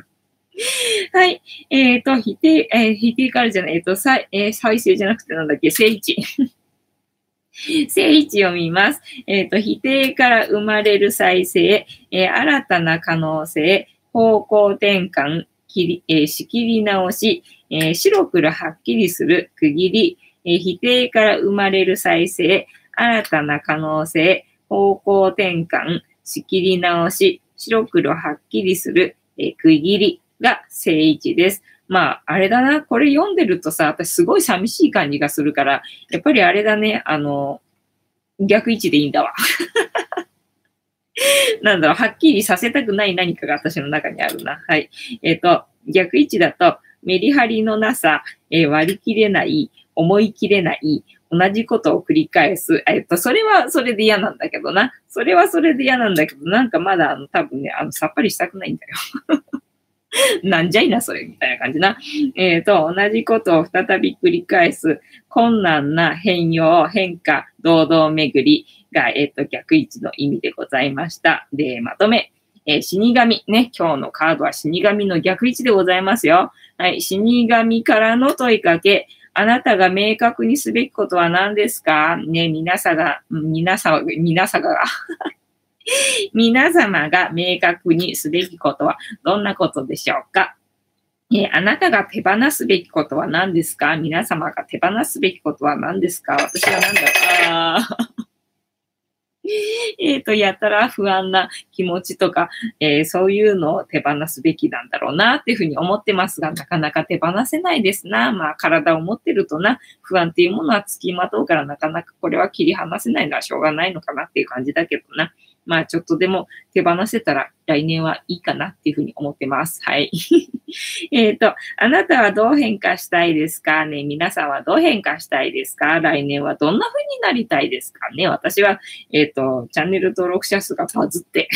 [laughs] はい。えっ、ー、と、否定、えー、否定からじゃない、えっ、ー、と、再、えー、再生じゃなくてなんだっけ、正位 [laughs] 置。正位置を見ます。えっ、ー、と、否定から生まれる再生、えー、新たな可能性、方向転換、切りえー、仕切り直し、え、白黒はっきりする区切り、え、否定から生まれる再生、新たな可能性、方向転換、仕切り直し、白黒はっきりする、え、区切りが正位置です。まあ、あれだな、これ読んでるとさ、私すごい寂しい感じがするから、やっぱりあれだね、あの、逆位置でいいんだわ。[laughs] なんだろう、はっきりさせたくない何かが私の中にあるな。はい。えっ、ー、と、逆位置だと、メリハリのなさ、えー、割り切れない、思い切れない、同じことを繰り返す。えっと、それはそれで嫌なんだけどな。それはそれで嫌なんだけど、なんかまだあの多分ね、あの、さっぱりしたくないんだよ。[laughs] なんじゃいな、それ、みたいな感じな。えっ、ー、と、同じことを再び繰り返す、困難な変容、変化、堂々巡りが、えっ、ー、と、逆位置の意味でございました。で、まとめ。えー、死神。ね、今日のカードは死神の逆位置でございますよ。はい、死神からの問いかけ。あなたが明確にすべきことは何ですか？ね、皆さが、皆さ、皆さが [laughs] 皆様が明確にすべきことはどんなことでしょうか？えあなたが手放すべきことは何ですか？皆様が手放すべきことは何ですか？私は何だ？あ [laughs] えっと、やたら不安な気持ちとか、えー、そういうのを手放すべきなんだろうなっていうふうに思ってますが、なかなか手放せないですな。まあ、体を持ってるとな、不安っていうものは付きまとうから、なかなかこれは切り離せないのはしょうがないのかなっていう感じだけどな。まあちょっとでも手放せたら来年はいいかなっていうふうに思ってます。はい。[laughs] えっと、あなたはどう変化したいですかね？皆さんはどう変化したいですか？来年はどんな風になりたいですかね？私は、えっ、ー、と、チャンネル登録者数がバズって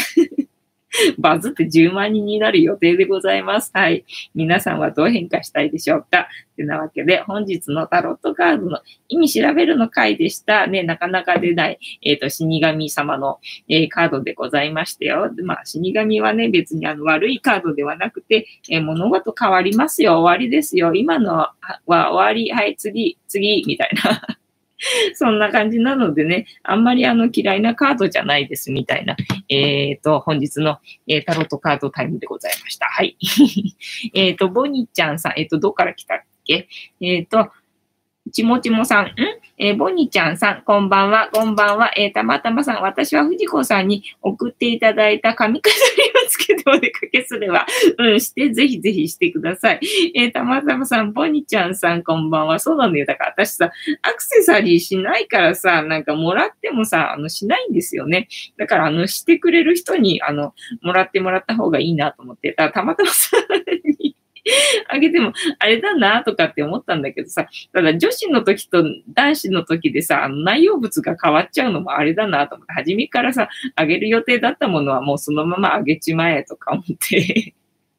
[laughs] バズって10万人になる予定でございます。はい。皆さんはどう変化したいでしょうか？てなわけで、本日のタロットカードの意味調べるの回でした。ね、なかなか出ない、えっ、ー、と、死神様の、えー、カードでございましたよ。まあ、死神はね、別にあの悪いカードではなくて、えー、物事変わりますよ。終わりですよ。今のは終わり。はい、次、次、みたいな。[laughs] [laughs] そんな感じなのでね、あんまりあの嫌いなカードじゃないですみたいな、えっ、ー、と、本日の、えー、タロットカードタイムでございました。はい。[laughs] えっと、ボニーちゃんさん、えっ、ー、と、どっから来たっけ？えっ、と、ちもちもさん、ん？えー、ボニちゃんさん、こんばんは、こんばんは。えー、たまたまさん、私は藤子さんに送っていただいた髪飾りをつけてお出かけすれば、うん、して、ぜひぜひしてください。えー、たまたまさん、ボニちゃんさん、こんばんは。そうなんだよ。だから私さ、アクセサリーしないからさ、なんかもらってもさ、あの、しないんですよね。だから、あの、してくれる人に、あの、もらってもらった方がいいなと思って、たたまたまさんに [laughs] あげても、あれだなとかって思ったんだけどさ、ただ女子の時と男子の時でさ、あの内容物が変わっちゃうのもあれだなと思って、初めからさ、あげる予定だったものはもうそのままあげちまえとか思って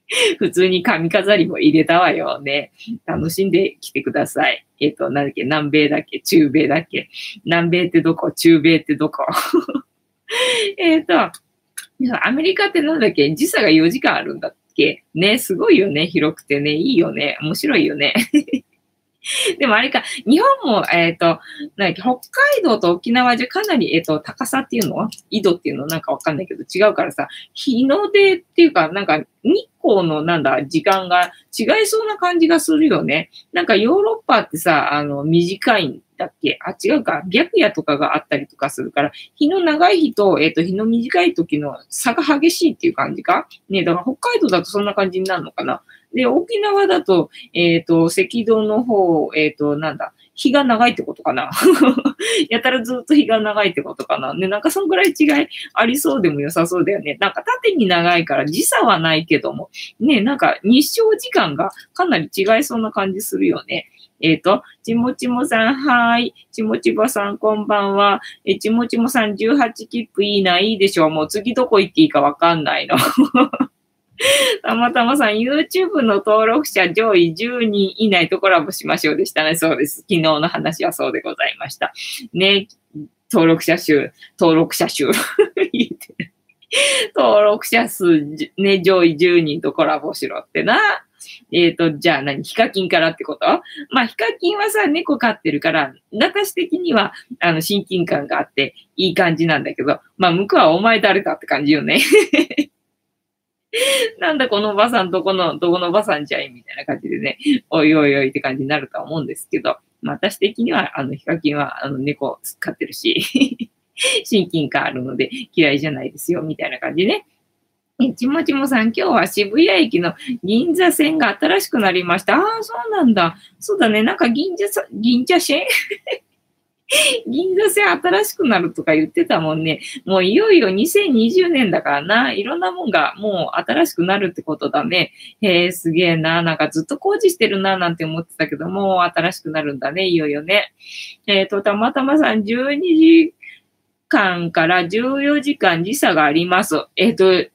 [laughs] 普通に髪飾りも入れたわよね。楽しんできてください。えっ、ー、と、なんだっけ、南米だっけ、中米だっけ。南米ってどこ？中米ってどこ？[laughs] えっと、アメリカってなんだっけ？時差が4時間あるんだってけね、すごいよね。広くてね。いいよね。面白いよね。[laughs] でもあれか、日本も、えっ、ー、と、なんか北海道と沖縄じゃかなり、えっ、ー、と、高さっていうの？は緯度っていうの？なんかわかんないけど違うからさ、日の出っていうか、なんか日光のなんだ、時間が違いそうな感じがするよね。なんかヨーロッパってさ、あの、短いんだっけ？あ、違うか。白夜とかがあったりとかするから、日の長い日と、えっ、ー、と、日の短い時の差が激しいっていう感じか？ね、だから北海道だとそんな感じになるのかな？で、沖縄だと、えっ、ー、と、赤道の方、えっ、ー、と、なんだ、日が長いってことかな [laughs] やたらずっと日が長いってことかなね、なんかそんぐらい違いありそうでも良さそうだよね。なんか縦に長いから時差はないけども、ね、なんか日照時間がかなり違いそうな感じするよね。えっ、ー、と、ちもちもさん、はい。ちもちばさん、こんばんは。え、ちもちもさん、18切符いいな、いいでしょう。もう次どこ行っていいかわかんないの。[laughs] [laughs] たまたまさん、YouTube の登録者上位10人以内とコラボしましょうでしたね。そうです。昨日の話はそうでございました。ね、登録者数、登録者数。[laughs] 登録者数、ね、上位10人とコラボしろってな。えっ、ー、と、じゃあ何？ヒカキンからってこと？まあ、ヒカキンはさ、猫飼ってるから、私的には、あの、親近感があって、いい感じなんだけど、まあ、向こうはお前誰だって感じよね。[laughs] なんだこのおばさん、どこの、どこのおばさんじゃいみたいな感じでね、おいおいおいって感じになるとは思うんですけど、まあ、私的には、あの、ヒカキンは、あの、猫飼ってるし [laughs] 親近感あるので嫌いじゃないですよ、みたいな感じでね。ちもちもさん、今日は渋谷駅の銀座線が新しくなりました。ああ、そうなんだ。そうだね。なんか銀座、銀座線？[laughs] 銀座線新しくなるとか言ってたもんね。もういよいよ2020年だからな。いろんなもんがもう新しくなるってことだね。へえ、すげえな。なんかずっと工事してるななんて思ってたけど、もう新しくなるんだね。いよいよね。えっ、ー、と、たまたまさん12時間から14時間時差があります。えっ、ー、と、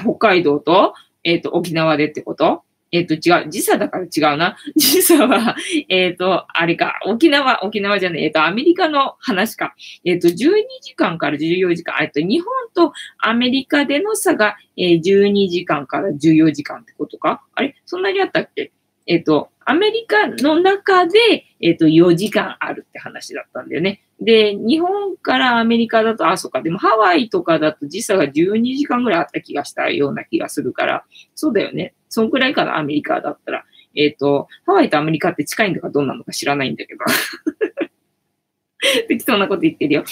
北海道と、えっ、ー、と、沖縄でってこと？えっ、ー、と、違う。時差だから違うな。[laughs] 時差は、えっ、ー、と、あれか。沖縄、沖縄じゃない。えっ、と、アメリカの話か。えっ、と、12時間から14時間。えっと、日本とアメリカでの差が、え12時間から14時間ってことかあれ？そんなにあったっけ？えっ、と、アメリカの中で、えっ、と、4時間あるって話だったんだよね。で、日本からアメリカだと、あ、そっか、でもハワイとかだと時差が12時間ぐらいあった気がしたような気がするから、そうだよね。そんくらいかな、アメリカだったら。えっ、ー、と、ハワイとアメリカって近いのかどうなのか知らないんだけど。[laughs] 適当なこと言ってるよ。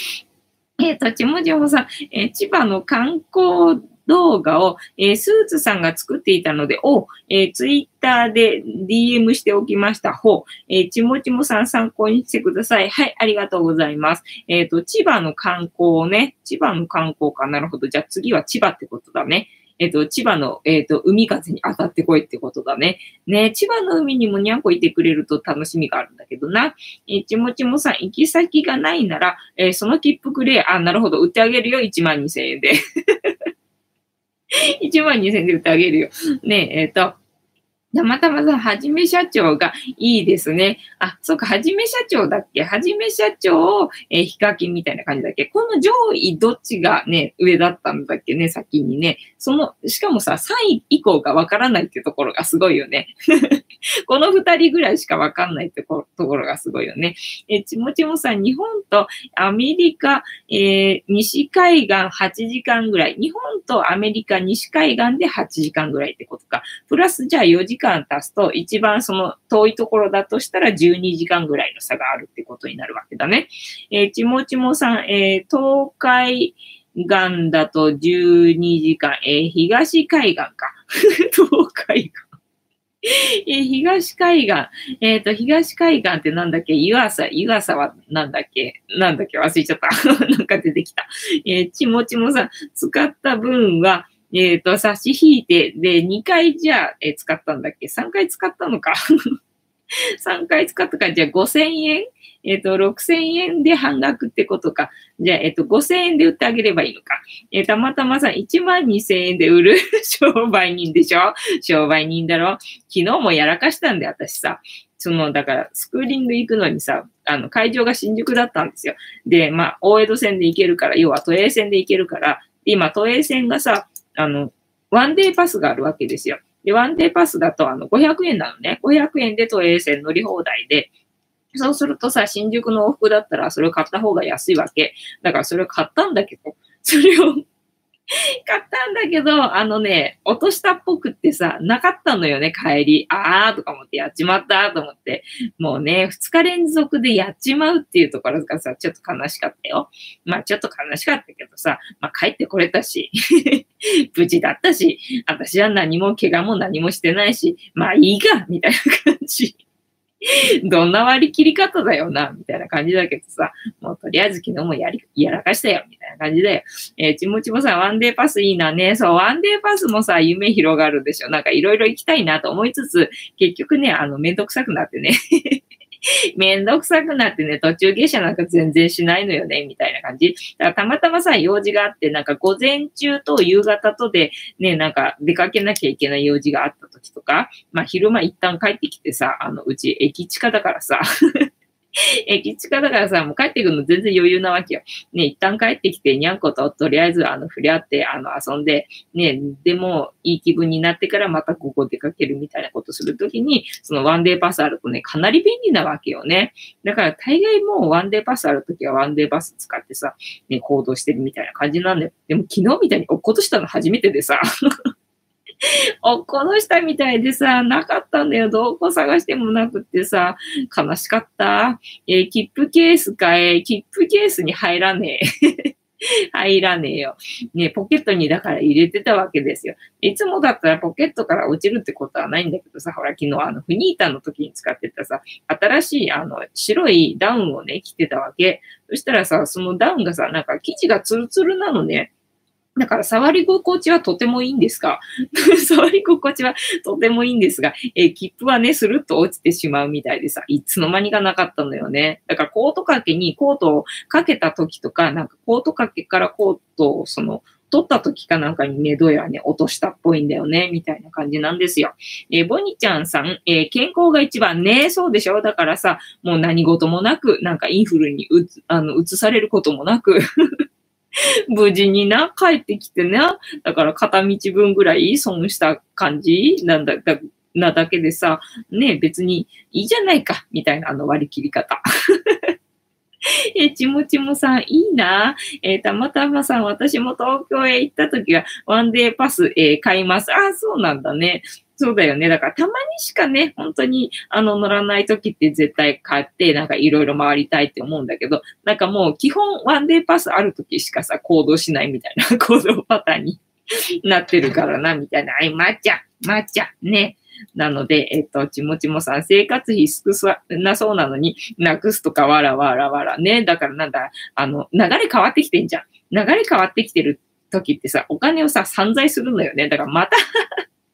えっ、ー、と、ちもちもさん、えー、千葉の観光動画を、えー、スーツさんが作っていたので、お、えー、ツイッターで DM しておきました。ほう、えー、ちもちもさん参考にしてください。はい、ありがとうございます。えっ、ー、と、千葉の観光ね。千葉の観光か。なるほど。じゃあ次は千葉ってことだね。えっ、と、千葉の、えっ、と、海風に当たってこいってことだね。ね、千葉の海にもにゃんこいてくれると楽しみがあるんだけどな。えー、ちもちもさん、行き先がないなら、え、その切符くれ。あ、なるほど。売ってあげるよ。1万2千円で。1万2千円で売ってあげるよ。ねえ、えっ、と、たまたまさ、はじめ社長がいいですね。あ、そうか、はじめ社長だっけ？はじめ社長、えー、ヒカキンみたいな感じだっけ？この上位どっちがね、上だったんだっけね、先にね。その、しかもさ、3位以降がわからないっていうところがすごいよね。この2人ぐらいしかわかんないってところがすごいよね。[laughs] え、ちもちもさん、日本とアメリカ、えー、西海岸8時間ぐらい。日本とアメリカ西海岸で8時間ぐらいってことか。プラスじゃあ4時間間足すと、一番その遠いところだとしたら12時間ぐらいの差があるってことになるわけだね。えー、ちもちもさん、えー、東海岸だと12時間、えー、東海岸か。[laughs] 東海岸。え、東海岸。えっ、ー、と、東海岸ってなんだっけ？湯浅、湯浅はなんだっけ？なんだっけ？忘れちゃった。[laughs] なんか出てきた。えー、ちもちもさん、使った分は、えっ、ー、と、差し引いて、で、2回じゃあ、えー、使ったんだっけ ?3 回使ったのか [laughs] 3回使ったか、じゃあ5000円？えっ、ー、と、6000円で半額ってことか。じゃあ、えっ、ー、と、5000円で売ってあげればいいのか。えー、たまたまさん、1万2000円で売る [laughs] 商売人でしょ？商売人だろ？昨日もやらかしたんで、私さ。その、だから、スクーリング行くのにさ、あの、会場が新宿だったんですよ。で、まあ、大江戸線で行けるから、要は都営線で行けるから、今、都営線がさ、あの、ワンデーパスがあるわけですよ。で、ワンデーパスだと、あの、500円なのね。500円で都営線乗り放題で、そうするとさ、新宿の往復だったらそれを買った方が安いわけ。だからそれを買ったんだけど、それを [laughs] 買ったんだけど、あのね、落としたっぽくってさ、なかったのよね、帰り。あーとか思ってやっちまったと思って。もうね、二日連続でやっちまうっていうところがさ、ちょっと悲しかったよ。まあちょっと悲しかったけどさ、まあ帰ってこれたし、[laughs] 無事だったし、私は何も怪我も何もしてないし、まあいいか、みたいな感じ。[laughs] どんな割り切り方だよな、みたいな感じだけどさ、もうとりあえず昨日もやり、やらかしたよ、みたいな感じだよ、えー、ちもちもさん、ワンデーパスいいなね。そう、ワンデーパスもさ、夢広がるでしょ。なんかいろいろ行きたいなと思いつつ、結局ね、あの、めんどくさくなってね [laughs] めんどくさくなってね、途中下車なんか全然しないのよね、みたいな感じ。だからたまたまさ、用事があって、なんか午前中と夕方とで、ね、なんか出かけなきゃいけない用事があった時とか、まあ昼間一旦帰ってきてさ、あの、うち駅近だからさ [laughs] 駅近だからさ、もう帰ってくるの全然余裕なわけよ。ね、一旦帰ってきて、にゃんこととりあえず、あの、触れ合って、あの、遊んで、ね、でも、いい気分になってからまたここ出かけるみたいなことするときに、そのワンデーパスあるとね、かなり便利なわけよね。だから、大概もうワンデーパスあるときはワンデーパス使ってさ、ね、行動してるみたいな感じなんだよ。でも昨日みたいに落っことしたの初めてでさ [laughs] [laughs] おっこの下みたいでさ、なかったんだよ。どこ探してもなくってさ、悲しかった。えー、切符ケースかえ、切符ケースに入らねえ。[laughs] 入らねえよ。ね、ポケットにだから入れてたわけですよ。いつもだったらポケットから落ちるってことはないんだけどさ、ほら、昨日あの、フニータの時に使ってたさ、新しいあの、白いダウンをね、着てたわけ。そしたらさ、そのダウンがさ、なんか生地がツルツルなのね。だから触り心地はとてもいいんですが、[laughs] 触り心地はとてもいいんですが、えー、切符はね、スルッと落ちてしまうみたいでさ、いつの間にかなかったのよね。だからコート掛けにコートをかけた時とか、なんかコート掛けからコートをその、取った時かなんかにね、どうやらね、落としたっぽいんだよね、みたいな感じなんですよ。えー、ボニちゃんさん、えー、健康が一番ね、そうでしょ？だからさ、もう何事もなく、なんかインフルにうつ、あの、移されることもなく [laughs] 無事にな、帰ってきてな、だから片道分ぐらい損した感じなんだ、だなだけでさ、ね、別にいいじゃないか、みたいなあの割り切り方。[laughs] [laughs] え、ちもちもさん、いいな。えー、たまたまさん、私も東京へ行った時は、ワンデーパス、えー、買います。あ、そうなんだね。そうだよね。だからたまにしかね、本当にあの乗らない時って絶対買って、なんかいろいろ回りたいって思うんだけど、なんかもう基本ワンデーパスある時しかさ、行動しないみたいな [laughs] 行動パターンになってるからな、みたいな。あい、抹茶、抹茶、ね。なので、えっと、ちもちもさん、生活費少なそうなのに、なくすとかわらわらわらね。だからなんだ、あの、流れ変わってきてんじゃん。流れ変わってきてる時ってさ、お金をさ、散財するのよね。だからまた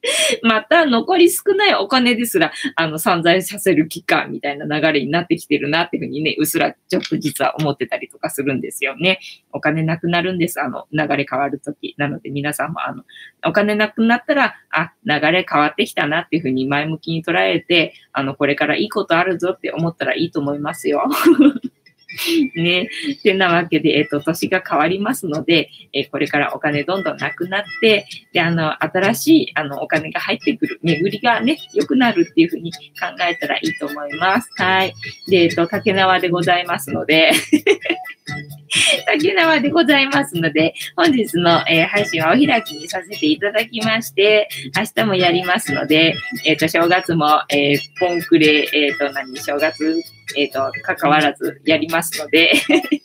[laughs] また残り少ないお金ですら、あの、散財させる期間みたいな流れになってきてるなっていうふうにね、うすらちょっと実は思ってたりとかするんですよね。お金なくなるんです。あの、流れ変わるとき。なので皆さんもあの、お金なくなったら、あ、流れ変わってきたなっていうふうに前向きに捉えて、あの、これからいいことあるぞって思ったらいいと思いますよ。[laughs] ね。てなわけで、えっ、ー、と、年が変わりますので、えー、これからお金どんどんなくなって、で、あの、新しい、あの、お金が入ってくる、巡りがね、良くなるっていうふうに考えたらいいと思います。はい。で、えっ、ー、と、竹縄でございますので [laughs] 竹縄でございますので、本日の、えー、配信はお開きにさせていただきまして、明日もやりますので、えっ、ー、と、正月も、えー、ポンクレ、えっ、と、何、正月えっ、ー、と、関わらずやりますので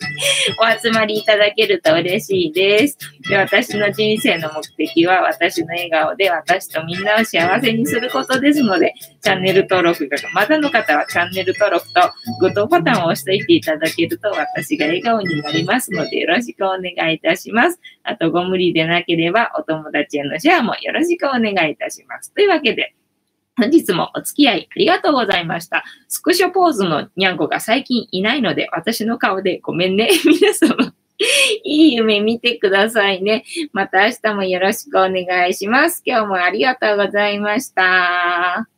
[laughs] お集まりいただけると嬉しいです。で、私の人生の目的は、私の笑顔で私とみんなを幸せにすることですので、チャンネル登録が、まだの方はチャンネル登録とグッドボタンを押しておいていただけると、私が笑顔になりますので、よろしくお願いいたします。あと、ご無理でなければ、お友達へのシェアもよろしくお願いいたします。というわけで、本日もお付き合いありがとうございました。スクショポーズのにゃんこが最近いないので、私の顔でごめんね。[laughs] 皆様、いい夢見てくださいね。また明日もよろしくお願いします。今日もありがとうございました。